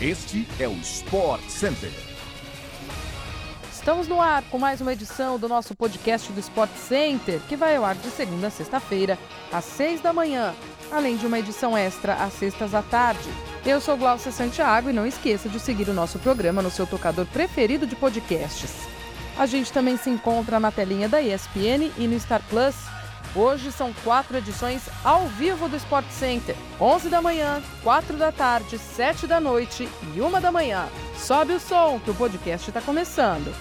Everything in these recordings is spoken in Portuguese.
Este é o Sport Center. Estamos no ar com mais uma edição do nosso podcast do Sport Center, que vai ao ar de segunda a sexta-feira, às seis da manhã, além de uma edição extra às sextas à tarde. Eu sou Glaucia Santiago e não esqueça de seguir o nosso programa no seu tocador preferido de podcasts. A gente também se encontra na telinha da ESPN e no Star Plus. Hoje são quatro edições ao vivo do Sport Center: 11 da manhã, 4 da tarde, 7 da noite e 1 da manhã. Sobe o som que o podcast está começando.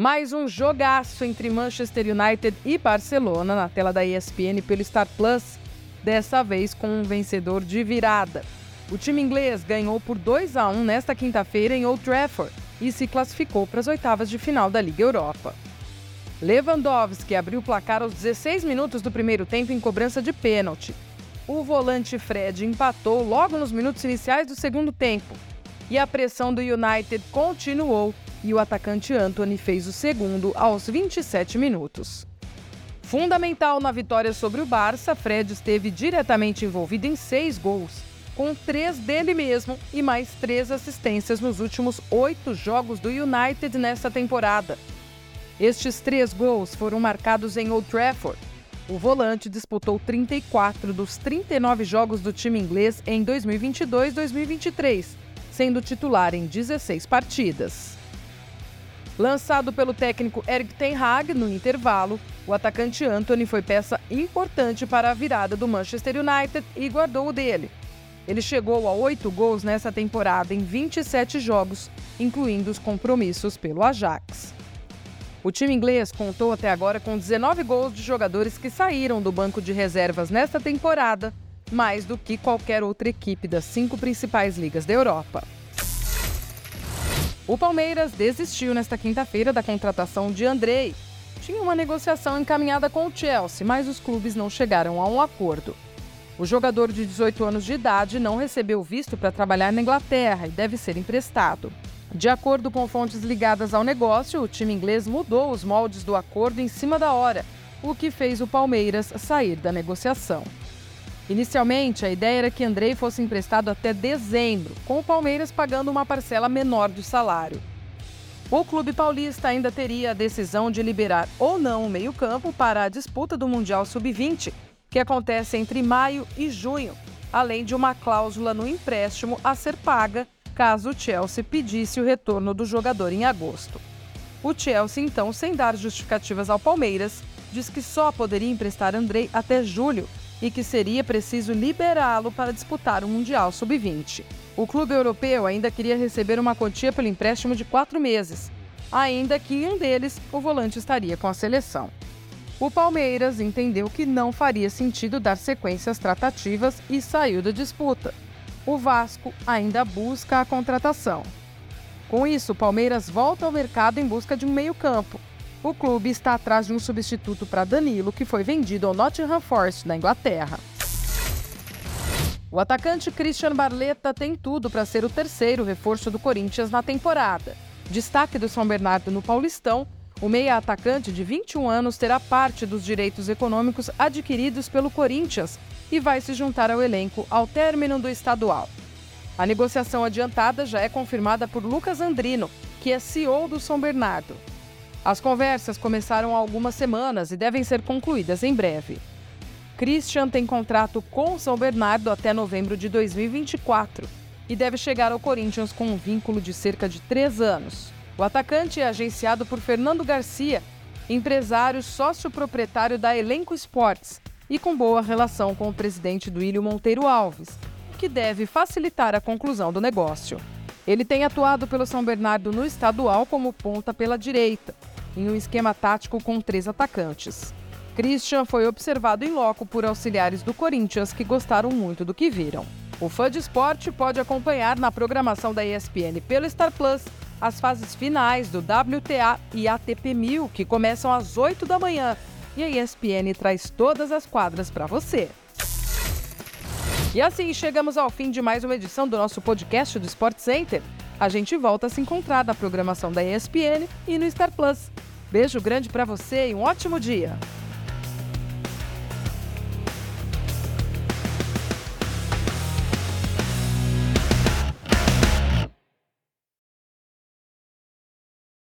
Mais um jogaço entre Manchester United e Barcelona na tela da ESPN pelo Star Plus, dessa vez com um vencedor de virada. O time inglês ganhou por 2 a 1 nesta quinta-feira em Old Trafford e se classificou para as oitavas de final da Liga Europa. Lewandowski abriu o placar aos 16 minutos do primeiro tempo em cobrança de pênalti. O volante Fred empatou logo nos minutos iniciais do segundo tempo. E a pressão do United continuou e o atacante Anthony fez o segundo aos 27 minutos. Fundamental na vitória sobre o Barça, Fred esteve diretamente envolvido em seis gols, com três dele mesmo e mais três assistências nos últimos oito jogos do United nesta temporada. Estes três gols foram marcados em Old Trafford. O volante disputou 34 dos 39 jogos do time inglês em 2022-2023, sendo titular em 16 partidas. Lançado pelo técnico Eric Ten Hag no intervalo, o atacante Anthony foi peça importante para a virada do Manchester United e guardou o dele. Ele chegou a oito gols nessa temporada em 27 jogos, incluindo os compromissos pelo Ajax. O time inglês contou até agora com 19 gols de jogadores que saíram do banco de reservas nesta temporada, mais do que qualquer outra equipe das cinco principais ligas da Europa. O Palmeiras desistiu nesta quinta-feira da contratação de Andrei. Tinha uma negociação encaminhada com o Chelsea, mas os clubes não chegaram a um acordo. O jogador de 18 anos de idade não recebeu visto para trabalhar na Inglaterra e deve ser emprestado. De acordo com fontes ligadas ao negócio, o time inglês mudou os moldes do acordo em cima da hora, o que fez o Palmeiras sair da negociação. Inicialmente, a ideia era que Andrei fosse emprestado até dezembro, com o Palmeiras pagando uma parcela menor do salário. O clube paulista ainda teria a decisão de liberar ou não o meio-campo para a disputa do Mundial Sub-20, que acontece entre maio e junho, além de uma cláusula no empréstimo a ser paga caso o Chelsea pedisse o retorno do jogador em agosto. O Chelsea, então, sem dar justificativas ao Palmeiras, diz que só poderia emprestar Andrei até julho e que seria preciso liberá-lo para disputar o Mundial Sub-20. O clube europeu ainda queria receber uma quantia pelo empréstimo de quatro meses, ainda que em um deles o volante estaria com a seleção. O Palmeiras entendeu que não faria sentido dar sequência às tratativas e saiu da disputa. O Vasco ainda busca a contratação. Com isso, o Palmeiras volta ao mercado em busca de um meio-campo, o clube está atrás de um substituto para Danilo, que foi vendido ao Nottingham Forest, na Inglaterra. O atacante Christian Barletta tem tudo para ser o terceiro reforço do Corinthians na temporada. Destaque do São Bernardo no Paulistão, o meia-atacante de 21 anos terá parte dos direitos econômicos adquiridos pelo Corinthians e vai se juntar ao elenco ao término do estadual. A negociação adiantada já é confirmada por Lucas Andrino, que é CEO do São Bernardo. As conversas começaram há algumas semanas e devem ser concluídas em breve. Christian tem contrato com São Bernardo até novembro de 2024 e deve chegar ao Corinthians com um vínculo de cerca de três anos. O atacante é agenciado por Fernando Garcia, empresário sócio-proprietário da Elenco Esportes e com boa relação com o presidente do Ilho Monteiro Alves, que deve facilitar a conclusão do negócio. Ele tem atuado pelo São Bernardo no estadual como ponta pela direita em um esquema tático com três atacantes. Christian foi observado em loco por auxiliares do Corinthians que gostaram muito do que viram. O fã de esporte pode acompanhar na programação da ESPN pelo Star Plus as fases finais do WTA e ATP 1000, que começam às 8 da manhã. E a ESPN traz todas as quadras para você. E assim chegamos ao fim de mais uma edição do nosso podcast do Sport Center. A gente volta a se encontrar na programação da ESPN e no Star Plus. Beijo grande para você e um ótimo dia.